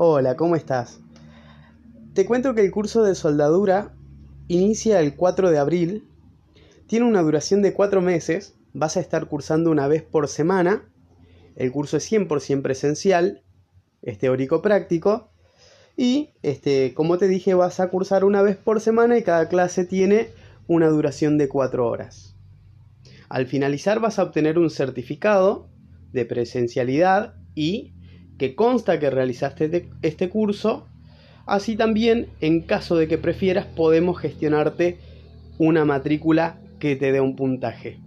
Hola, ¿cómo estás? Te cuento que el curso de soldadura inicia el 4 de abril, tiene una duración de 4 meses, vas a estar cursando una vez por semana, el curso es 100% presencial, es teórico práctico, y este, como te dije vas a cursar una vez por semana y cada clase tiene una duración de 4 horas. Al finalizar vas a obtener un certificado de presencialidad y que consta que realizaste este curso. Así también, en caso de que prefieras, podemos gestionarte una matrícula que te dé un puntaje.